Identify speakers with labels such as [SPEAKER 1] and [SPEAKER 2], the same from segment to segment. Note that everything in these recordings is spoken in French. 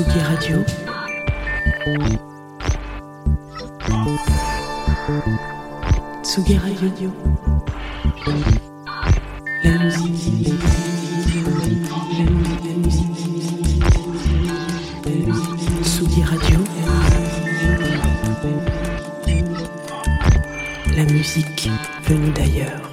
[SPEAKER 1] Tsugi Radio. Tsugi Radio. La musique. La musique. Radio. La musique venue d'ailleurs.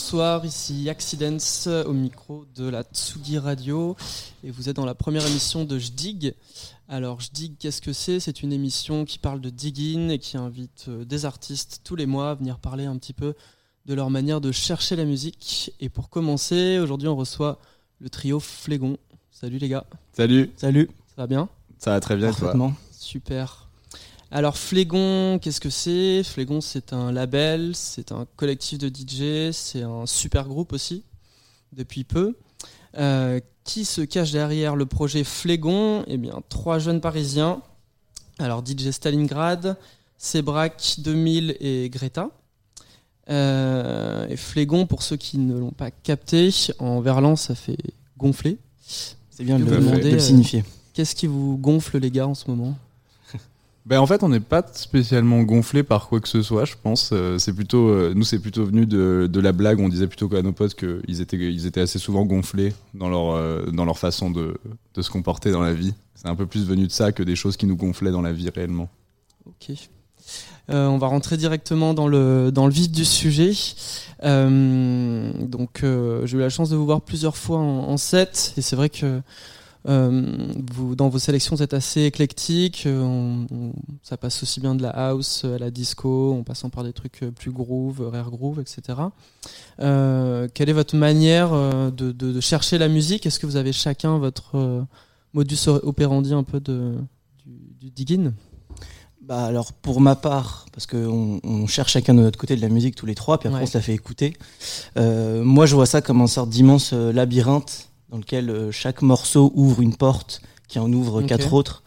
[SPEAKER 2] Bonsoir, ici Accidents au micro de la Tsugi Radio et vous êtes dans la première émission de Jdig. Alors Jdig, qu'est-ce que c'est? C'est une émission qui parle de digging et qui invite euh, des artistes tous les mois à venir parler un petit peu de leur manière de chercher la musique. Et pour commencer, aujourd'hui on reçoit le trio Flégon. Salut les gars.
[SPEAKER 3] Salut.
[SPEAKER 4] Salut.
[SPEAKER 2] Ça va bien?
[SPEAKER 3] Ça va très bien toi?
[SPEAKER 2] Super. Alors Flégon, qu'est-ce que c'est? Flégon, c'est un label, c'est un collectif de DJ, c'est un super groupe aussi, depuis peu. Euh, qui se cache derrière le projet Flégon? Eh bien, trois jeunes parisiens. Alors DJ Stalingrad, Sebrac 2000 et Greta. Euh, et Flégon, pour ceux qui ne l'ont pas capté, en verlan, ça fait gonfler.
[SPEAKER 4] C'est bien de le,
[SPEAKER 2] vous
[SPEAKER 4] de
[SPEAKER 2] demandez,
[SPEAKER 4] le
[SPEAKER 2] euh. Qu'est-ce qui vous gonfle, les gars, en ce moment?
[SPEAKER 3] Ben en fait on n'est pas spécialement gonflé par quoi que ce soit je pense. Euh, c'est plutôt euh, nous c'est plutôt venu de, de la blague. On disait plutôt qu'à nos potes qu'ils étaient ils étaient assez souvent gonflés dans leur euh, dans leur façon de, de se comporter dans la vie. C'est un peu plus venu de ça que des choses qui nous gonflaient dans la vie réellement.
[SPEAKER 2] Ok. On va rentrer directement dans le, dans le vif du sujet. Donc, j'ai eu la chance de vous voir plusieurs fois en, en set, et c'est vrai que vous, dans vos sélections, vous êtes assez éclectique. Euh, on- on- ça passe aussi bien de la house à la disco, en passant par des trucs euh, plus groove, rare groove, etc. Euh, quelle est votre manière euh, de, de- de chercher la musique? Est-ce que vous avez chacun votre euh, modus operandi un peu de, du, du digging?
[SPEAKER 4] Bah alors pour ma part, parce qu'on on cherche chacun de notre côté de la musique tous les trois, puis après
[SPEAKER 2] Ouais.
[SPEAKER 4] on se la fait écouter. euh, moi je vois ça comme une sorte d'immense euh, labyrinthe dans lequel euh, chaque morceau ouvre une porte qui en ouvre quatre autres.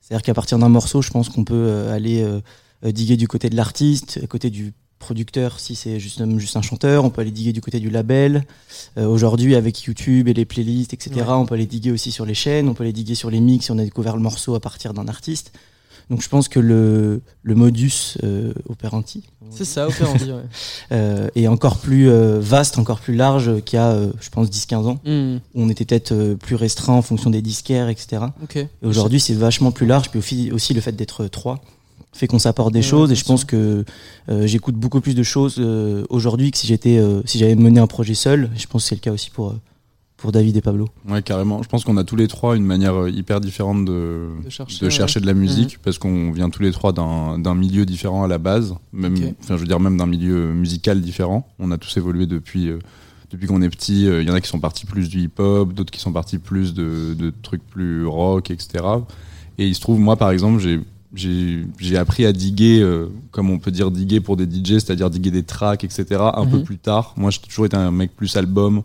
[SPEAKER 4] C'est-à-dire qu'à partir d'un morceau, je pense qu'on peut euh, aller euh, diguer du côté de l'artiste, côté du producteur si c'est juste, juste un chanteur, on peut aller diguer du côté du label. Euh, Aujourd'hui avec YouTube et les playlists, etc.,
[SPEAKER 2] Ouais.
[SPEAKER 4] on peut aller diguer aussi sur les chaînes, on peut aller diguer sur les mix si on a découvert le morceau à partir d'un artiste. Donc je pense que le, le modus euh, operandi
[SPEAKER 2] C'est ça, operandi, ouais.
[SPEAKER 4] euh, est encore plus euh, vaste, encore plus large qu'il y a, euh, je pense, 10-15 ans. Où on était peut-être plus restreint en fonction des disquaires, etc. Et aujourd'hui, c'est vachement plus large. Puis aussi, aussi le fait d'être trois fait qu'on s'apporte des
[SPEAKER 2] Ouais,
[SPEAKER 4] choses. Et je pense que euh, j'écoute beaucoup plus de choses euh, aujourd'hui que si j'étais, euh, si j'avais mené un projet seul. Et je pense que c'est le cas aussi pour pour David et Pablo.
[SPEAKER 3] Ouais carrément. Je pense qu'on a tous les trois une manière euh, hyper différente de
[SPEAKER 2] De chercher,
[SPEAKER 3] de,
[SPEAKER 2] ouais.
[SPEAKER 3] chercher de la musique parce qu'on vient tous les trois d'un d'un milieu différent à la base. Même enfin je veux dire même d'un milieu musical différent. On a tous évolué depuis euh, depuis qu'on est petit, euh, il y en a qui sont partis plus du hip-hop, d'autres qui sont partis plus de, de trucs plus rock, etc. Et il se trouve, moi par exemple, j'ai j'ai j'ai appris à diguer, euh, comme on peut dire diguer pour des DJ, c'est-à-dire diguer des tracks, etc. Un peu
[SPEAKER 2] Mhm.
[SPEAKER 3] plus tard. Moi, j'ai toujours été un mec plus album.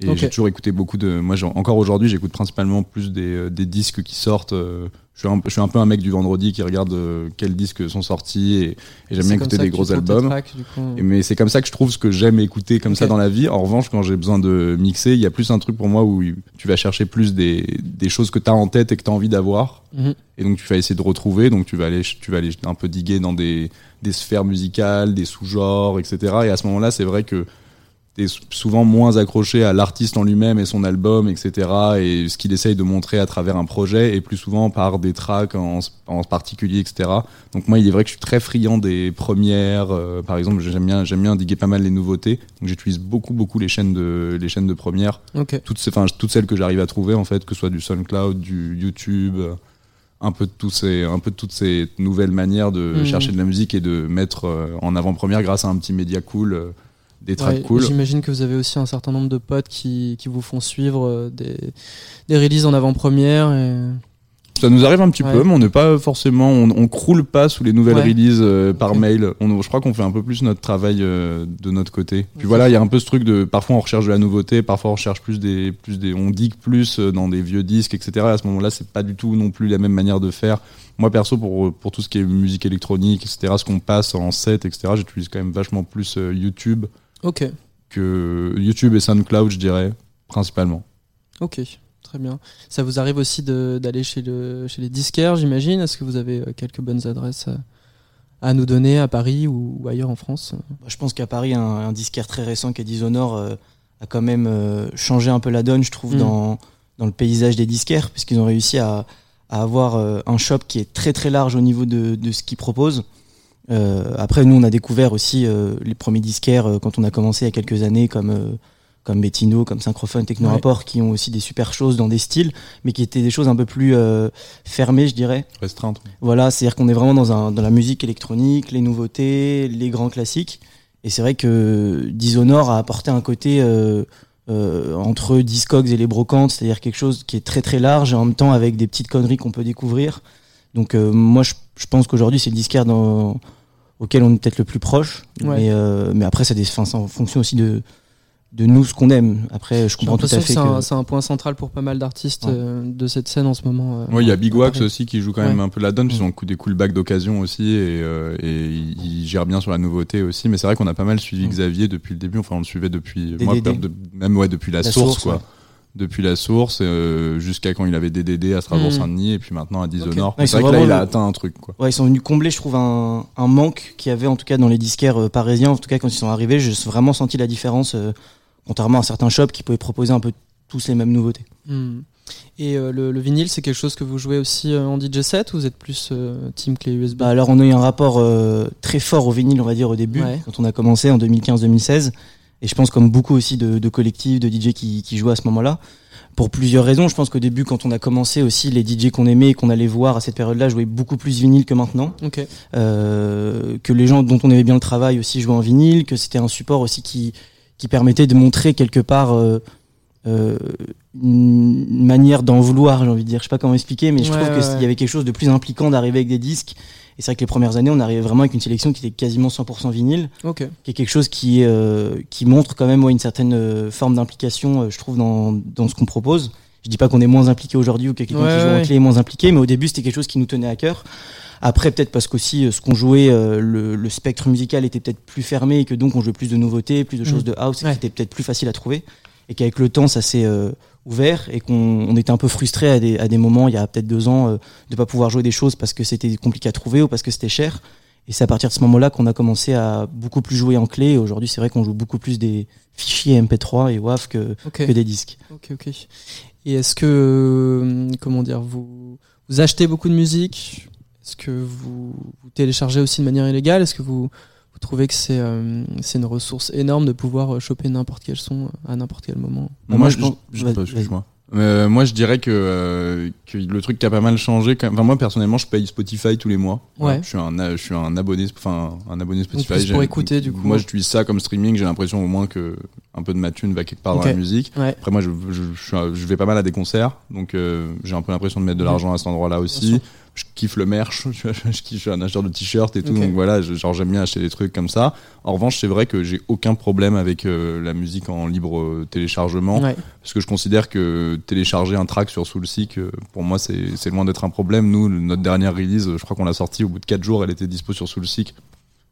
[SPEAKER 3] Et j'ai toujours écouté beaucoup de. Moi, encore aujourd'hui, j'écoute principalement plus des, euh, des disques qui sortent. euh, je, suis un, je suis un peu un mec du vendredi qui regarde euh, quels disques sont sortis et, et j'aime bien écouter des gros albums.
[SPEAKER 2] tracks.
[SPEAKER 3] Et mais c'est comme ça que je trouve ce que j'aime écouter comme ça dans la vie. En revanche, quand j'ai besoin de mixer, il y a plus un truc pour moi où tu vas chercher plus des, des choses que tu as en tête et que tu as envie d'avoir.
[SPEAKER 2] Mhm.
[SPEAKER 3] Et donc tu vas essayer de retrouver. Donc tu vas aller, tu vas aller un peu diguer dans des, des sphères musicales, des sous-genres, etc. Et à ce moment-là, c'est vrai que souvent moins accroché à l'artiste en lui-même et son album, etc. Et ce qu'il essaye de montrer à travers un projet, et plus souvent par des tracks en, en particulier, etc. Donc moi, il est vrai que je suis très friand des premières. euh, par exemple, j'aime bien, j'aime bien diguer pas mal les nouveautés. Donc j'utilise beaucoup, beaucoup les chaînes de, les chaînes de premières. Toutes, enfin, toutes celles que j'arrive à trouver, en fait, que ce soit du SoundCloud, du YouTube. Un peu, de tous ces, un peu de toutes ces nouvelles manières de
[SPEAKER 2] Mhm.
[SPEAKER 3] chercher de la musique et de mettre euh, en avant-première grâce à un petit média cool, euh, des tracks
[SPEAKER 2] Ouais,
[SPEAKER 3] cool.
[SPEAKER 2] J'imagine que vous avez aussi un certain nombre de potes qui, qui vous font suivre euh, des, des releases en avant-première. Et...
[SPEAKER 3] Ça nous arrive un petit
[SPEAKER 2] Ouais.
[SPEAKER 3] peu, mais on n'est pas forcément, on, on croule pas sous les nouvelles
[SPEAKER 2] Ouais.
[SPEAKER 3] releases euh, par mail. On, je crois qu'on fait un peu plus notre travail euh, de notre côté. Puis voilà, il y a un peu ce truc de, parfois on recherche de la nouveauté, parfois on recherche plus des, plus des, on digue plus dans des vieux disques, etc. À ce moment-là, c'est pas du tout non plus la même manière de faire. Moi perso, pour pour tout ce qui est musique électronique, etc., ce qu'on passe en set, etc., j'utilise quand même vachement plus euh, YouTube
[SPEAKER 2] Ok,
[SPEAKER 3] que YouTube et SoundCloud, je dirais principalement.
[SPEAKER 2] ok, très bien. Ça vous arrive aussi de- d'aller chez, le, chez les disquaires, j'imagine? Est-ce que vous avez euh, quelques bonnes adresses à, à nous donner à Paris ou, ou ailleurs en France?
[SPEAKER 4] Bah, Je pense qu'à Paris, un, un disquaire très récent qui est Dishonor euh, a quand même euh, changé un peu la donne, je trouve,
[SPEAKER 2] Mm.
[SPEAKER 4] dans, dans le paysage des disquaires, puisqu'ils ont réussi à, à avoir euh, un shop qui est très très large au niveau de, de ce qu'ils proposent. Euh, après, nous, on a découvert aussi euh, les premiers disquaires euh, quand on a commencé il y a quelques années, comme euh, comme Bettino, comme Synchrophone, Techno
[SPEAKER 2] Ouais.
[SPEAKER 4] Rapport, qui ont aussi des super choses dans des styles, mais qui étaient des choses un peu plus euh, fermées, je dirais.
[SPEAKER 3] Restreinte.
[SPEAKER 4] Voilà, c'est-à-dire qu'on est vraiment dans, un, dans la musique électronique, les nouveautés, les grands classiques. Et c'est vrai que Dishonored a apporté un côté euh, euh, entre Discogs et les brocantes, c'est-à-dire quelque chose qui est très très large et en même temps avec des petites conneries qu'on peut découvrir. Donc euh, moi, je, je pense qu'aujourd'hui, c'est le disquaire dans, auquel on est peut-être le plus proche.
[SPEAKER 2] Ouais.
[SPEAKER 4] Mais, euh, mais après, ça, des, en fonction aussi de, de nous, ce qu'on aime. Après, je comprends tout à fait
[SPEAKER 2] c'est
[SPEAKER 4] que...
[SPEAKER 2] un, point central pour pas mal d'artistes
[SPEAKER 4] Ouais.
[SPEAKER 2] euh, de cette scène en ce moment. euh.
[SPEAKER 3] Ouais, il y a Big Wax aussi qui joue quand même
[SPEAKER 2] Ouais.
[SPEAKER 3] un peu la donne, puis ils ont des coolbacks d'occasion aussi, et, euh, et il il gère bien sur la nouveauté aussi. Mais c'est vrai qu'on a pas mal suivi. Xavier depuis le début, enfin on le suivait depuis, moi, de- même ouais, depuis la,
[SPEAKER 4] La
[SPEAKER 3] source,
[SPEAKER 4] source,
[SPEAKER 3] quoi. Depuis la source, euh, jusqu'à quand il avait DDD à Strasbourg-Saint-Denis, et puis maintenant à Dishonored.
[SPEAKER 4] Ouais,
[SPEAKER 3] C'est
[SPEAKER 4] sont
[SPEAKER 3] vrai que là, il a
[SPEAKER 4] le-
[SPEAKER 3] atteint un truc, quoi.
[SPEAKER 4] Ouais, ils sont venus combler, je trouve, un, un manque qu'il y avait en tout cas dans les disquaires euh, parisiens. En tout cas, quand ils sont arrivés, j'ai vraiment senti la différence, euh, contrairement à certains shops qui pouvaient proposer un peu tous les mêmes nouveautés.
[SPEAKER 2] Hmm. Et euh, le, le vinyle, c'est quelque chose que vous jouez aussi euh, en DJ set ou vous êtes plus euh, team clé USB
[SPEAKER 4] Bah, alors, on a eu un rapport euh, très fort au vinyle, on va dire, au début,
[SPEAKER 2] Ouais.
[SPEAKER 4] quand on a commencé en 2015-2016. Et je pense, comme beaucoup aussi de, de collectifs, de DJ qui, qui jouaient à ce moment-là. Pour plusieurs raisons. Je pense qu'au début, quand on a commencé aussi, les DJ qu'on aimait et qu'on allait voir à cette période-là jouaient beaucoup plus vinyle que maintenant.
[SPEAKER 2] Ok.
[SPEAKER 4] euh, que les gens dont on aimait bien le travail aussi jouaient en vinyle, que c'était un support aussi qui, qui permettait de montrer quelque part euh, euh, une manière d'en vouloir, j'ai envie de dire. Je sais pas comment expliquer, mais je
[SPEAKER 2] Ouais,
[SPEAKER 4] trouve
[SPEAKER 2] ouais,
[SPEAKER 4] qu'il
[SPEAKER 2] ouais.
[SPEAKER 4] y avait quelque chose de plus impliquant d'arriver avec des disques. Et c'est vrai que les premières années, on arrivait vraiment avec une sélection qui était quasiment 100% vinyle,
[SPEAKER 2] Ok.
[SPEAKER 4] qui est quelque chose qui, euh, qui montre quand même une certaine euh, forme d'implication, je trouve, dans, dans ce qu'on propose. Je dis pas qu'on est moins impliqué aujourd'hui ou que quelqu'un qui joue en clé est moins impliqué, mais au début, c'était quelque chose qui nous tenait à cœur. Après, peut-être parce qu'aussi, ce qu'on jouait, euh, le, le spectre musical était peut-être plus fermé et que donc on jouait plus de nouveautés, plus de choses
[SPEAKER 2] Mm.
[SPEAKER 4] de house, et
[SPEAKER 2] Ouais.
[SPEAKER 4] que c'était peut-être plus facile à trouver. Et qu'avec le temps, ça s'est euh, ouvert et qu'on on était un peu frustré à des, à des moments, il y a peut-être deux ans, euh, de pas pouvoir jouer des choses parce que c'était compliqué à trouver ou parce que c'était cher. Et c'est à partir de ce moment-là qu'on a commencé à beaucoup plus jouer en clé. Et aujourd'hui, c'est vrai qu'on joue beaucoup plus des fichiers MP3 et WAV que, que des disques.
[SPEAKER 2] Ok, ok. Et est-ce que, euh, comment dire, vous, vous achetez beaucoup de musique? Est-ce que vous, vous téléchargez aussi de manière illégale? Est-ce que vous, vous trouvez que c'est euh, c'est une ressource énorme de pouvoir euh, choper n'importe quel son euh, à n'importe quel moment?
[SPEAKER 4] Moi,
[SPEAKER 3] moi,
[SPEAKER 4] je pense-
[SPEAKER 3] je-. Euh, moi, je dirais que, euh, que le truc qui a pas mal changé. Quand même- Enfin, moi, personnellement, je paye Spotify tous les mois.
[SPEAKER 2] Ouais.
[SPEAKER 3] Je suis un, a- je suis un abonné, enfin, un abonné Spotify.
[SPEAKER 2] plus pour écouter, du coup.
[SPEAKER 3] Moi, j'utilise ça comme streaming. J'ai l'impression au moins que un peu de ma thune va quelque part dans la musique.
[SPEAKER 2] Ouais.
[SPEAKER 3] Après, moi, je, je, je, suis un- je vais pas mal à des concerts, donc euh, j'ai un peu l'impression de mettre de l'argent à cet endroit-là
[SPEAKER 2] Bien
[SPEAKER 3] aussi. Je kiffe le merch, je, kiffe, je suis un acheteur de t-shirts et tout, donc voilà, je- genre j'aime bien acheter des trucs comme ça. En revanche, c'est vrai que j'ai aucun problème avec euh, la musique en libre euh, téléchargement,
[SPEAKER 2] Ouais.
[SPEAKER 3] parce que je considère que télécharger un track sur Soulseek, euh, pour moi, c'est loin d'être un problème. Nous, notre dernière release, je crois qu'on l'a sortie au bout de 4 jours, elle était dispo sur Soulseek.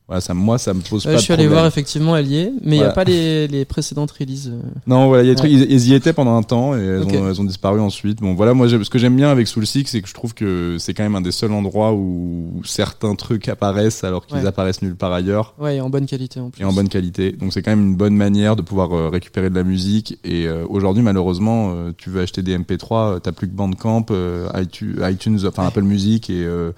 [SPEAKER 3] Voilà, ça, moi, ça me pose
[SPEAKER 2] Euh,
[SPEAKER 3] pas
[SPEAKER 2] je
[SPEAKER 3] de
[SPEAKER 2] suis allé
[SPEAKER 3] problème.
[SPEAKER 2] voir effectivement, est, mais il n'y a pas les, les précédentes releases. euh.
[SPEAKER 3] Non, voilà, il y a des
[SPEAKER 2] Ouais.
[SPEAKER 3] trucs, ils, ils y étaient pendant un temps et elles, ont, elles ont disparu ensuite. Bon, voilà, moi, ce que j'aime bien avec Soulseek, c'est que je trouve que c'est quand même un des seuls endroits où certains trucs apparaissent alors qu'ils
[SPEAKER 2] Ouais.
[SPEAKER 3] apparaissent nulle part ailleurs
[SPEAKER 2] Ouais, et en bonne qualité en plus.
[SPEAKER 3] et en bonne qualité. Donc c'est quand même une bonne manière de pouvoir euh, récupérer de la musique. Et euh, aujourd'hui, malheureusement, euh, tu veux acheter des MP3, euh, t'as plus que Bandcamp, euh, iTunes, iTunes, enfin Apple Music et, euh,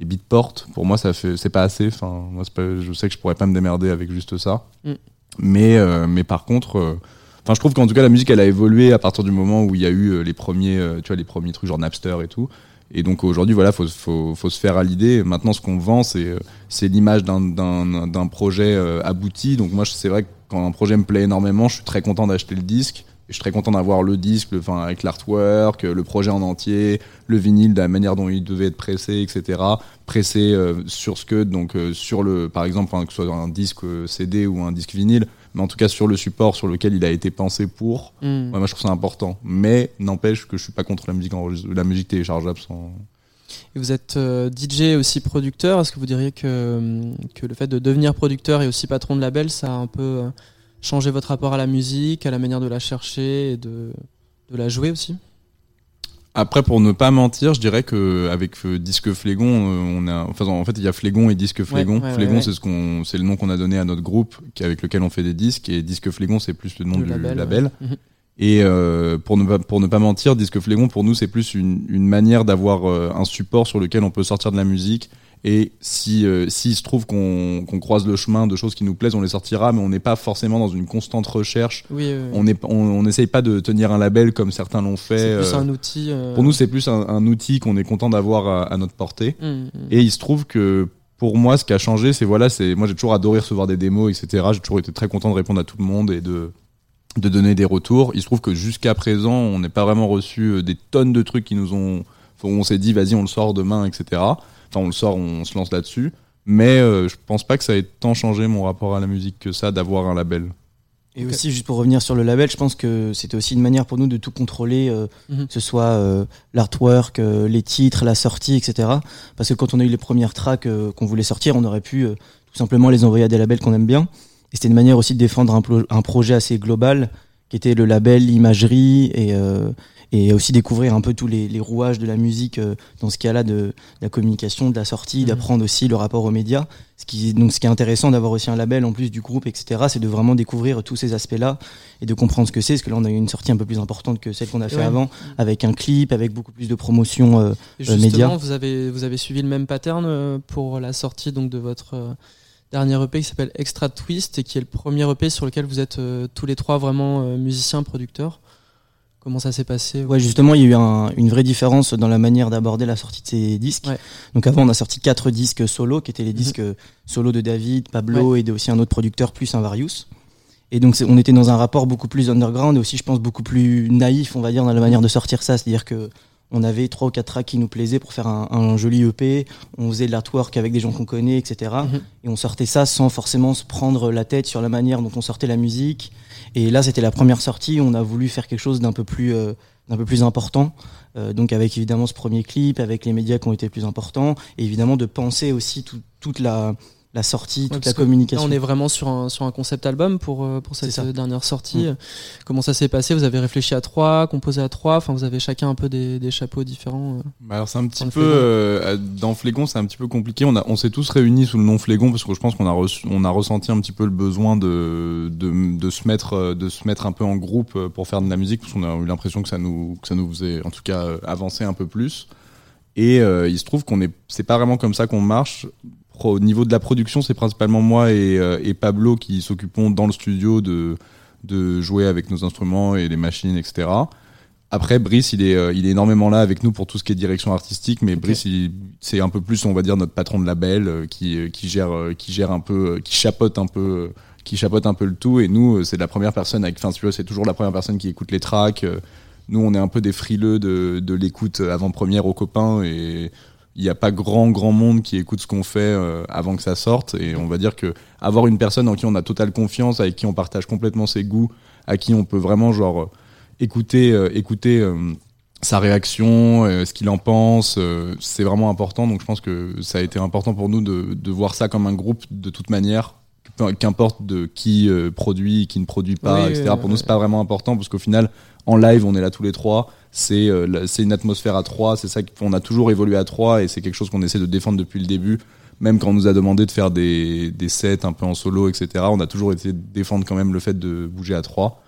[SPEAKER 3] et Beatport. Pour moi, ça fait, c'est pas assez. Enfin, moi, pas- je sais que je pourrais pas me démerder avec juste ça.
[SPEAKER 2] Mm.
[SPEAKER 3] Mais, euh, mais par contre. euh, Enfin, je trouve qu'en tout cas, la musique, elle a évolué à partir du moment où il y a eu euh, les premiers, tu vois, les premiers trucs genre Napster et tout. Et donc aujourd'hui, voilà, faut, faut, faut se faire à l'idée. Maintenant, ce qu'on vend, c'est c'est l'image d'un- projet abouti. Donc moi, c'est vrai que quand un projet me plaît énormément, je suis très content d'acheter le disque. Je suis très content d'avoir le disque, le- enfin avec l'artwork, le projet en entier, le vinyle, de la manière dont il devait être pressé, etc. Pressé euh, sur Scud, donc euh, sur le, par exemple, hein, que ce soit un disque euh, CD ou un disque vinyle, mais en tout cas sur le support sur lequel il a été pensé pour. Ouais, moi, je trouve ça important. Mais n'empêche que je suis pas contre la musique la musique téléchargeable sans.
[SPEAKER 2] Et vous êtes DJ aussi producteur. Est-ce que vous diriez que, hum, que le fait de devenir producteur et aussi patron de label, ça a un peu changé votre rapport à la musique, à la manière de la chercher et de, de la jouer aussi
[SPEAKER 3] Après, pour ne pas mentir, je dirais que avec euh, Disque Flégon, euh, on a, enfin, en fait, il y a Flégon et Disque Flégon.
[SPEAKER 2] ouais,
[SPEAKER 3] Flégon,
[SPEAKER 2] ouais.
[SPEAKER 3] c'est ce qu'on, c'est le nom qu'on a donné à notre groupe, qui- avec lequel on fait des disques, et Disque Flégon, c'est plus le nom
[SPEAKER 2] Le
[SPEAKER 3] du
[SPEAKER 2] label. Mhm.
[SPEAKER 3] Et euh, pour ne pas pour ne pas mentir, Disque Flégon pour nous c'est plus une, une manière d'avoir euh, un support sur lequel on peut sortir de la musique Et si euh, s'il se trouve qu'on qu'on croise le chemin de choses qui nous plaisent, on les sortira, mais on n'est pas forcément dans une constante recherche.
[SPEAKER 2] Oui,
[SPEAKER 3] On est on on n'essaye pas de tenir un label comme certains l'ont fait.
[SPEAKER 2] c'est plus
[SPEAKER 3] euh,
[SPEAKER 2] un outil. euh,
[SPEAKER 3] Pour nous, c'est plus un, un outil qu'on est content d'avoir à, à notre portée.
[SPEAKER 2] mm, mm.
[SPEAKER 3] Et il se trouve que pour moi, ce qui a changé, c'est voilà, c'est moi j'ai toujours adoré recevoir des démos, etc. J'ai toujours été très content de répondre à tout le monde et de de donner des retours. Il se trouve que jusqu'à présent, on n'est pas vraiment reçu euh, des tonnes de trucs qui nous ont, on s'est dit vas-y, on le sort demain, etc. Enfin, on le sort, on se lance là-dessus. Mais euh, je pense pas que ça ait tant changé mon rapport à la musique que ça d'avoir un label.
[SPEAKER 4] Et aussi, juste pour revenir sur le label, je pense que c'était aussi une manière pour nous de tout contrôler, euh,
[SPEAKER 2] Mhm.
[SPEAKER 4] que ce soit euh, l'artwork, euh, les titres, la sortie, etc. Parce que quand on a eu les premières tracks euh, qu'on voulait sortir, on aurait pu euh, tout simplement les envoyer à des labels qu'on aime bien. Et c'était une manière aussi de défendre un, un projet assez global, qui était le label, l'imagerie, et, euh, et aussi découvrir un peu tous les, les rouages de la musique euh, dans ce cas-là de, de la communication, de la sortie,
[SPEAKER 2] Mhm.
[SPEAKER 4] d'apprendre aussi le rapport aux médias. Ce qui, donc, ce qui est intéressant d'avoir aussi un label en plus du groupe, etc., c'est de vraiment découvrir tous ces aspects-là et de comprendre ce que c'est. Parce que là, on a eu une sortie un peu plus importante que celle qu'on a fait
[SPEAKER 2] Ouais.
[SPEAKER 4] avant, avec un clip, avec beaucoup plus de promotion. euh, euh, médias.
[SPEAKER 2] justement, vous avez, vous avez suivi le même pattern euh, pour la sortie donc, de votre dernier EP qui s'appelle Extra Twist et qui est le premier EP sur lequel vous êtes euh, tous les trois vraiment euh, musiciens, producteurs. Comment ça s'est passé
[SPEAKER 4] Ouais, justement, il y a eu un- une vraie différence dans la manière d'aborder la sortie de ces disques.
[SPEAKER 2] Ouais.
[SPEAKER 4] Donc avant, on a sorti quatre disques solo, qui étaient les
[SPEAKER 2] Mhm.
[SPEAKER 4] disques solo de David, Pablo et de aussi un autre producteur plus un Varius. Et donc on était dans un rapport beaucoup plus underground et aussi, je pense, beaucoup plus naïf, on va dire, dans la manière de sortir ça. C'est-à-dire que on avait trois ou quatre tracks qui nous plaisaient pour faire un, un joli EP. On faisait de l'artwork avec des gens qu'on connaît, etc.
[SPEAKER 2] Mhm.
[SPEAKER 4] Et on sortait ça sans forcément se prendre la tête sur la manière dont on sortait la musique. Et là, c'était la première sortie. On a voulu faire quelque chose d'un peu plus, euh, important. Euh, donc avec évidemment ce premier clip, avec les médias qui ont été plus importants, et évidemment de penser aussi tout- toute la, la sortie,
[SPEAKER 2] Ouais,
[SPEAKER 4] toute la
[SPEAKER 2] Là,
[SPEAKER 4] communication.
[SPEAKER 2] on est vraiment sur un, sur un concept album pour, euh, pour cette dernière sortie.
[SPEAKER 4] Mm.
[SPEAKER 2] Comment ça s'est passé? Vous avez réfléchi à trois, composé à trois, enfin vous avez chacun un peu des, des chapeaux différents. euh.
[SPEAKER 3] Bah alors c'est un petit peu
[SPEAKER 2] Flégon.
[SPEAKER 3] euh, dans Flégon c'est un petit peu compliqué. On a on s'est tous réunis sous le nom Flégon parce que je pense qu'on a reçu, on a ressenti un petit peu le besoin de de, de se mettre de se mettre un peu en groupe pour faire de la musique parce qu'on a eu l'impression que ça nous que ça nous faisait en tout cas avancer un peu plus. Et euh, il se trouve qu'on est c'est pas vraiment comme ça qu'on marche. Au niveau de la production, c'est principalement moi et, euh, et Pablo qui s'occupons dans le studio de de jouer avec nos instruments et les machines, etc. Après, Brice, il est, euh, il est énormément là avec nous pour tout ce qui est direction artistique, mais Brice, c'est un peu plus, on va dire, notre patron de label euh, qui, qui gère, qui gère un peu, qui chapeaute un peu, qui chapeaute un peu le tout. Et nous, c'est la première personne, avec, enfin, c'est toujours la première personne qui écoute les tracks. Nous, on est un peu des frileux de, de l'écoute avant-première aux copains et il n'y a pas grand, grand monde qui écoute ce qu'on fait euh, avant que ça sorte. Et on va dire que avoir une personne en qui on a totale confiance, avec qui on partage complètement ses goûts, à qui on peut vraiment, genre, euh, écouter, euh, écouter sa réaction, ce qu'il en pense, c'est vraiment important. Donc je pense que ça a été important pour nous de, voir ça comme un groupe de toute manière, qu'importe de qui euh, produit, qui ne produit pas,
[SPEAKER 2] Oui,
[SPEAKER 3] etc. pour nous, c'est pas vraiment important parce qu'au final, en live, on est là tous les trois. C'est euh, c'est une atmosphère à trois. C'est ça qu'on a toujours évolué à trois et c'est quelque chose qu'on essaie de défendre depuis le début. Même quand on nous a demandé de faire des, des sets un peu en solo, etc. On a toujours essayé de défendre quand même le fait de bouger à trois.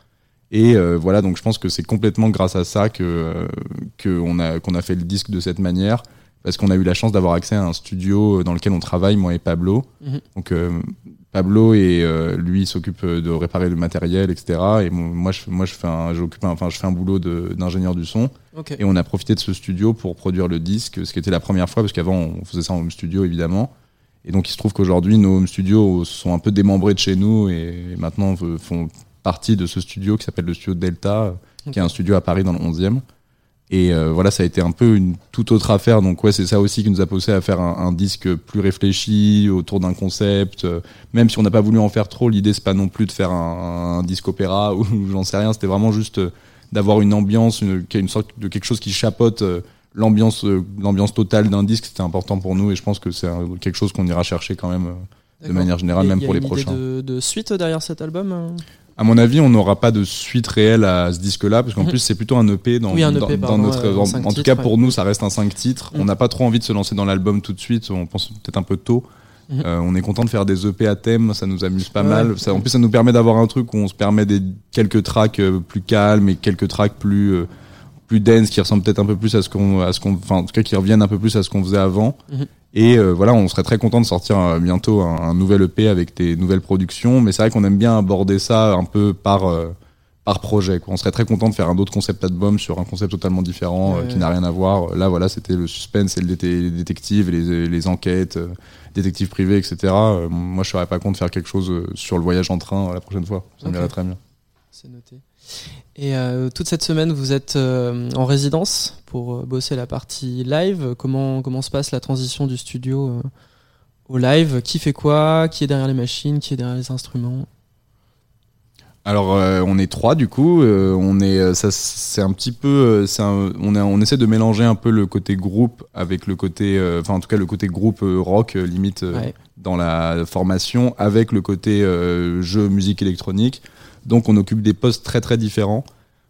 [SPEAKER 3] Et euh, voilà, donc je pense que c'est complètement grâce à ça que euh, qu'on a qu'on a fait le disque de cette manière, parce qu'on a eu la chance d'avoir accès à un studio dans lequel on travaille, moi et Pablo.
[SPEAKER 2] Mhm.
[SPEAKER 3] Donc euh, Pablo et euh, lui s'occupe de réparer le matériel, etc. Et moi je moi je fais un j'occupe un- enfin je fais un boulot de- d'ingénieur du son. Et on a profité de ce studio pour produire le disque, ce qui était la première fois, parce qu'avant on faisait ça en home studio évidemment. Et donc il se trouve qu'aujourd'hui nos home studios sont un peu démembrés de chez nous et maintenant euh, font partie de ce studio qui s'appelle le studio Delta, qui est un studio à Paris dans le 11e. Et euh, voilà, ça a été un peu une toute autre affaire. Donc ouais, c'est ça aussi qui nous a poussé à faire un, un disque plus réfléchi autour d'un concept. Euh, Même si on n'a pas voulu en faire trop, l'idée c'est pas non plus de faire un, un disque opéra ou j'en sais rien. C'était vraiment juste euh, d'avoir une ambiance, une, sorte de quelque chose qui chapote euh, l'ambiance, l'ambiance totale d'un disque. C'était important pour nous et je pense que c'est quelque chose qu'on ira chercher quand même. de manière générale,
[SPEAKER 2] Et
[SPEAKER 3] même
[SPEAKER 2] y a
[SPEAKER 3] pour les
[SPEAKER 2] une idée
[SPEAKER 3] prochains.
[SPEAKER 2] De, de suite derrière cet album
[SPEAKER 3] À mon avis, on n'aura pas de suite réelle à ce disque-là, parce qu'en
[SPEAKER 2] Mhm.
[SPEAKER 3] plus c'est plutôt un EP dans,
[SPEAKER 2] Oui, un EP,
[SPEAKER 3] dans
[SPEAKER 2] pardon,
[SPEAKER 3] notre.
[SPEAKER 2] en
[SPEAKER 3] en-
[SPEAKER 2] cinq
[SPEAKER 3] en tout cas,
[SPEAKER 2] ouais.
[SPEAKER 3] pour nous, ça reste un 5 titres.
[SPEAKER 2] Mhm.
[SPEAKER 3] On n'a pas trop envie de se lancer dans l'album tout de suite. On pense peut-être un peu tôt.
[SPEAKER 2] Mhm.
[SPEAKER 3] Euh, on est content de faire des EP à thème, ça nous amuse pas
[SPEAKER 2] Ouais.
[SPEAKER 3] mal. Ça, en plus, ça nous permet d'avoir un truc où on se permet des quelques tracks euh, plus calmes et quelques tracks plus euh, plus dense qui ressemblent peut-être un peu plus à ce qu'on à ce qu'on enfin en tout cas qui reviennent un peu plus à ce qu'on faisait avant.
[SPEAKER 2] Mhm.
[SPEAKER 3] Et euh, voilà, on serait très content de sortir euh, bientôt un, un nouvel EP avec des nouvelles productions. Mais c'est vrai qu'on aime bien aborder ça un peu par euh, par projet. Quoi. On serait très content de faire un autre concept album sur un concept totalement différent qui n'a rien à voir. Là, voilà, c'était le suspense et le les détectives, et les, les enquêtes, détectives privés, etc. Moi, je serais pas contre de faire quelque chose sur le voyage en train la prochaine fois. Ça
[SPEAKER 2] Ok.
[SPEAKER 3] m'irait très bien.
[SPEAKER 2] C'est noté. Et euh, toute cette semaine, vous êtes euh, en résidence pour euh, bosser la partie live. Comment, comment se passe la transition du studio au live? Qui fait quoi? Qui est derrière les machines? Qui est derrière les instruments?
[SPEAKER 3] Alors euh, on est trois du coup, euh, on est ça c'est un petit peu euh, un- on essaie de mélanger un peu le côté groupe avec le côté enfin en tout cas le côté groupe rock limite
[SPEAKER 2] Ouais.
[SPEAKER 3] dans la formation avec le côté jeu musique électronique. Donc on occupe des postes très très différents.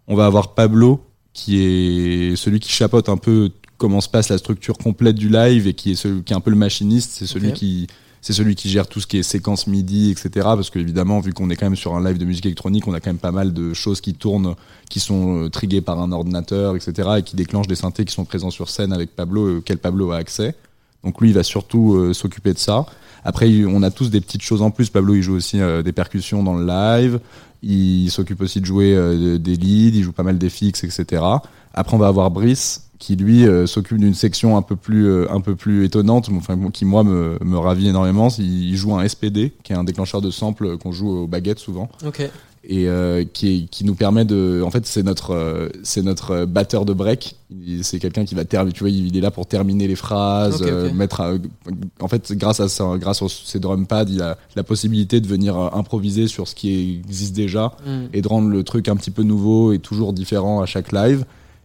[SPEAKER 3] On va avoir Pablo qui est celui qui chapeaute un peu comment se passe la structure complète du live et qui est celui qui est un peu le machiniste, c'est celui qui c'est celui qui gère tout ce qui est séquence MIDI, etc. Parce que évidemment, vu qu'on est quand même sur un live de musique électronique, on a quand même pas mal de choses qui tournent, qui sont euh, triguées par un ordinateur, etc. et qui déclenchent des synthés qui sont présents sur scène avec Pablo, euh, auquel Pablo a accès. Donc lui, il va surtout euh, s'occuper de ça. Après, on a tous des petites choses en plus. Pablo, il joue aussi euh, des percussions dans le live. Il s'occupe aussi de jouer euh, des leads. Il joue pas mal des fixes, etc. Après, on va avoir Brice qui lui euh, s'occupe d'une section un peu plus euh, un peu plus étonnante, qui moi me, me ravit énormément. Il, joue un SPD, qui est un déclencheur de sample qu'on joue aux baguettes souvent. Et euh, qui, qui nous permet de en fait c'est notre euh, c'est notre batteur de break c'est quelqu'un qui va terminer tu vois il est là pour terminer les phrases
[SPEAKER 2] Ok, ok.
[SPEAKER 3] euh, mettre à- en fait grâce à ça grâce aux ses drum pads il a la possibilité de venir euh, improviser sur ce qui existe déjà
[SPEAKER 2] Mm.
[SPEAKER 3] et de rendre le truc un petit peu nouveau et toujours différent à chaque live.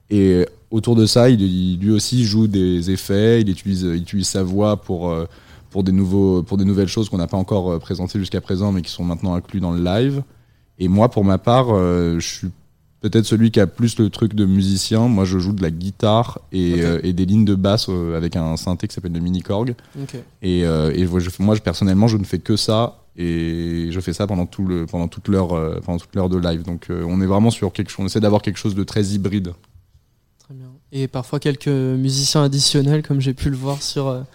[SPEAKER 3] Et autour de ça, il, il- lui aussi joue des effets, il utilise, il utilise sa voix pour, pour, des, nouveaux, pour des nouvelles choses qu'on n'a pas encore présentées jusqu'à présent, mais qui sont maintenant inclus dans le live. Et moi, pour ma part, euh, je suis peut-être celui qui a plus le truc de musicien. Moi, je joue de la guitare et, euh, et des lignes de basse euh, avec un synthé qui s'appelle le Mini Korg.
[SPEAKER 2] Ok.
[SPEAKER 3] Et, et moi, je, personnellement, je ne fais que ça et je fais ça pendant tout le pendant toute l'heure pendant toute l'heure de live. Donc, on est vraiment sur quelque chose. On essaie d'avoir quelque chose de très hybride.
[SPEAKER 2] Très bien. Et parfois quelques musiciens additionnels, comme j'ai pu le voir sur,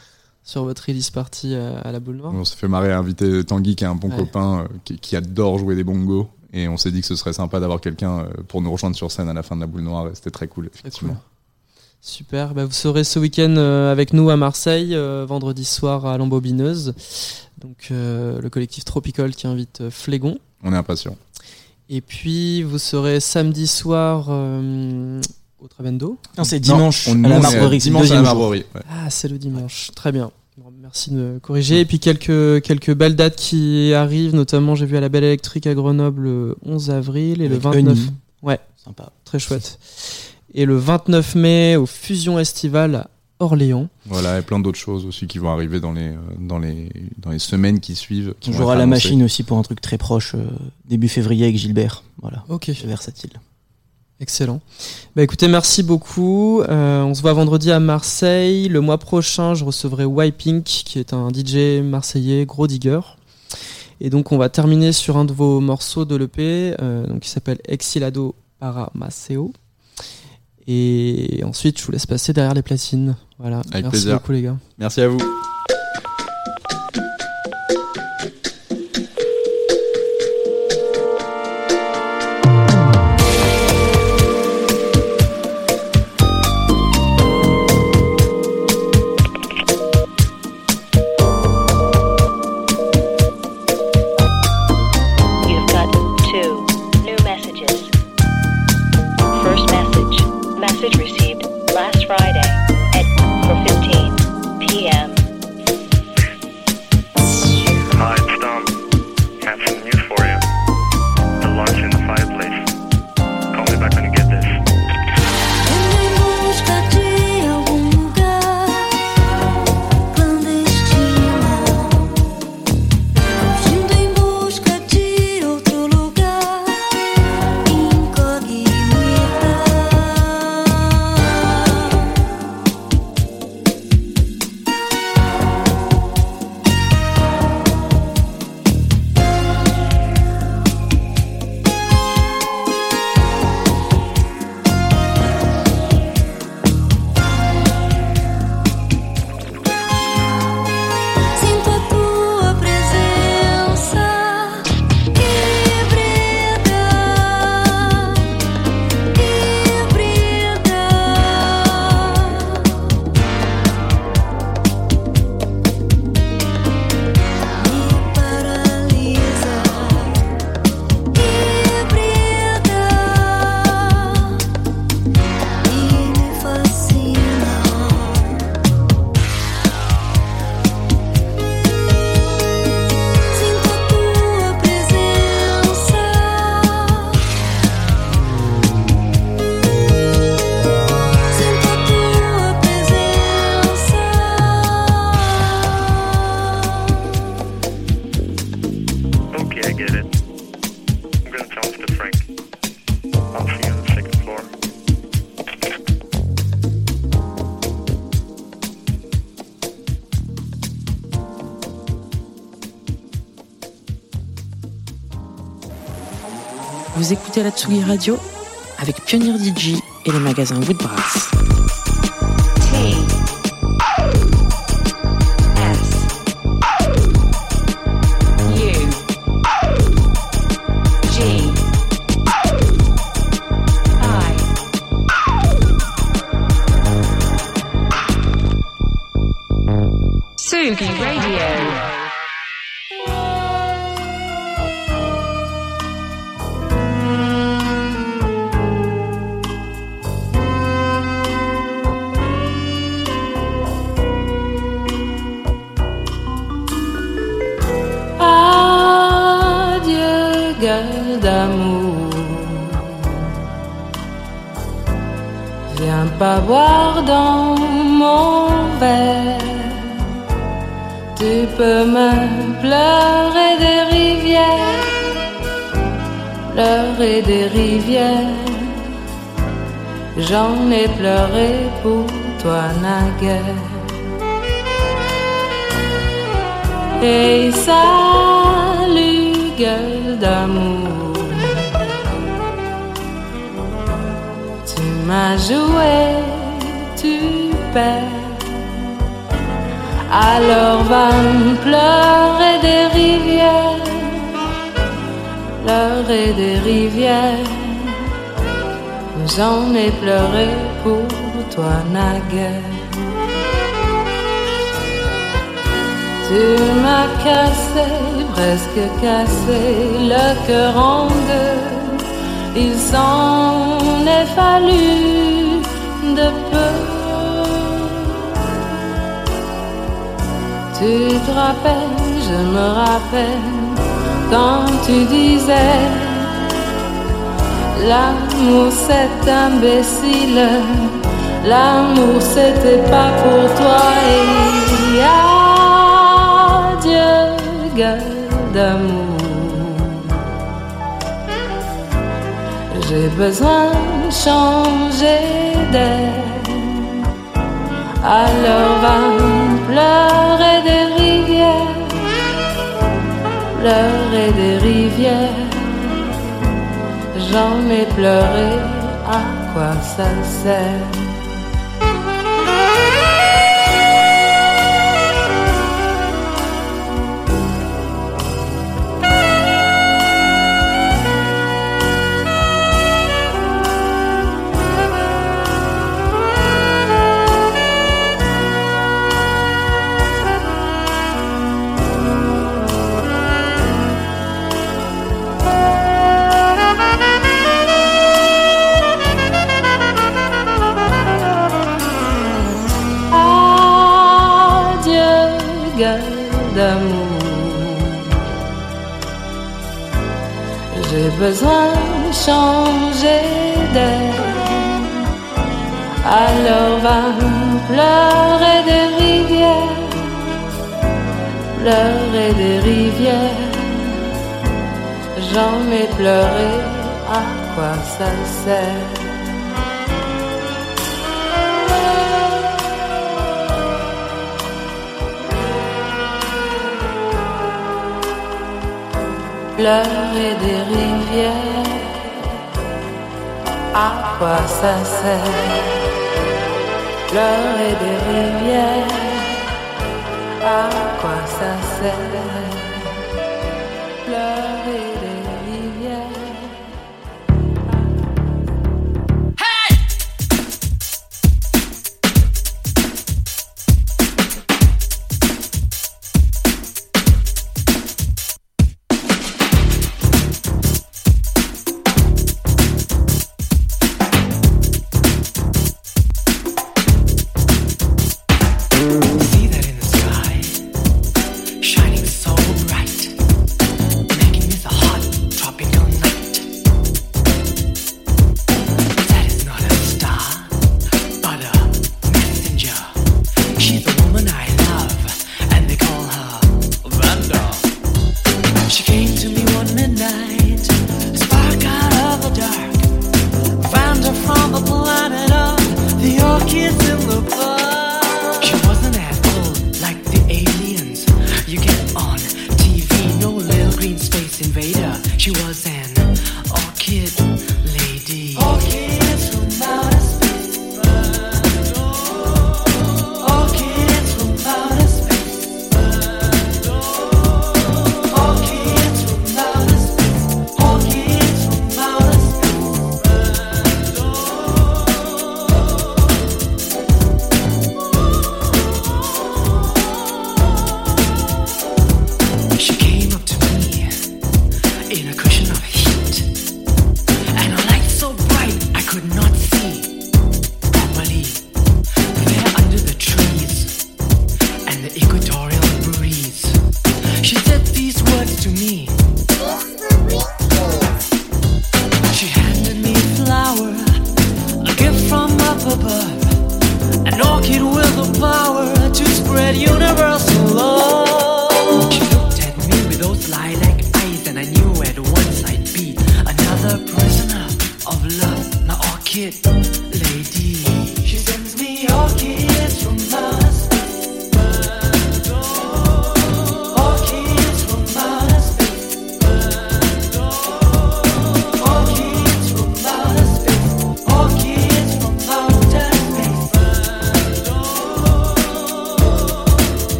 [SPEAKER 2] sur votre release party euh, à la boule noire.
[SPEAKER 3] On s'est fait marrer à inviter Tanguy, qui est un bon
[SPEAKER 2] Ouais.
[SPEAKER 3] copain, euh, qui, qui adore jouer des bongos. Et on s'est dit que ce serait sympa d'avoir quelqu'un euh, pour nous rejoindre sur scène à la fin de la boule noire. Et c'était très cool,
[SPEAKER 2] Très
[SPEAKER 3] effectivement.
[SPEAKER 2] cool. Super. Bah, vous serez ce week-end avec nous à Marseille, vendredi soir à l'embobineuse. Donc euh, le collectif Tropical qui invite Flégon.
[SPEAKER 3] On est impatient.
[SPEAKER 2] Et puis vous serez samedi soir euh, au Travendo.
[SPEAKER 4] Non, c'est dimanche
[SPEAKER 3] Non, on-
[SPEAKER 4] à la Marbrerie,
[SPEAKER 3] dimanche à la. Marbrerie. ouais.
[SPEAKER 2] Ah, c'est le dimanche. Très bien. Bon, merci de me corriger. Et puis quelques, quelques belles dates qui arrivent, notamment j'ai vu à la Belle Électrique à Grenoble le 11 avril et
[SPEAKER 4] Avec
[SPEAKER 2] le 29.
[SPEAKER 4] Honey.
[SPEAKER 2] Ouais.
[SPEAKER 4] Sympa.
[SPEAKER 2] Très chouette. Et le 29 mai au Fusion Estival à Orléans.
[SPEAKER 3] Voilà, et plein d'autres choses aussi qui vont arriver dans les, euh, dans les, dans les semaines qui suivent. qui
[SPEAKER 4] On jouera
[SPEAKER 3] être
[SPEAKER 4] la
[SPEAKER 3] annoncées.
[SPEAKER 4] machine aussi pour un truc très proche, euh, début février avec Gilbert. Voilà,
[SPEAKER 2] Ok.
[SPEAKER 4] c'est versatile.
[SPEAKER 2] Excellent. Bah écoutez, merci beaucoup. Euh, on se voit vendredi à Marseille. Le mois prochain, je recevrai Wipink, qui est un DJ marseillais, gros digger. Et donc, on va terminer sur un de vos morceaux de l'EP, euh, donc qui s'appelle Exilado para Maceo. Et ensuite, je vous laisse passer derrière les platines. Voilà.
[SPEAKER 3] Avec
[SPEAKER 2] merci
[SPEAKER 3] plaisir.
[SPEAKER 2] beaucoup, les gars.
[SPEAKER 3] Merci à vous.
[SPEAKER 1] La Tsugi Radio avec Pionnier DJ et le magasin Woodbrass.
[SPEAKER 5] Radio.
[SPEAKER 6] Des rivières. J'en ai pleuré pour toi naguère. Et salut, gueule d'amour. Tu m'as joué, tu perds. Alors va me pleurer des rivières, pleurer des rivières. J'en ai pleuré pour toi naguère. Tu m'as cassé, presque cassé le cœur en deux. Il s'en est fallu de peu. Tu te rappelles, je me rappelle, quand tu disais L'amour c'est imbécile, l'amour c'était pas pour toi. Et adieu gueule d'amour. J'ai besoin de changer d'air, alors va pleurer pleurer des rivières. J'en ai pleuré, à quoi ça sert? Besoin de changer d'air. Alors va pleurer des rivières, pleurer des rivières. J'en ai pleuré, à quoi ça sert? Pleurer des rivières, à quoi ça sert Pleurer des rivières, à quoi ça sert?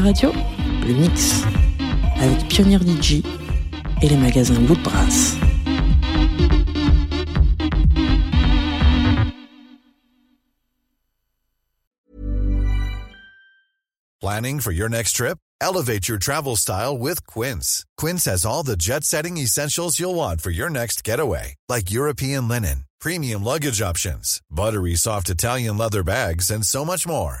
[SPEAKER 1] Radio, le mix avec Pionnier DJ et les magasins Woodbrass.
[SPEAKER 7] Planning for your next trip? Elevate your travel style with Quince. Quince has all the jet setting essentials you'll want for your next getaway, like European linen, premium luggage options, buttery soft Italian leather bags, and so much more.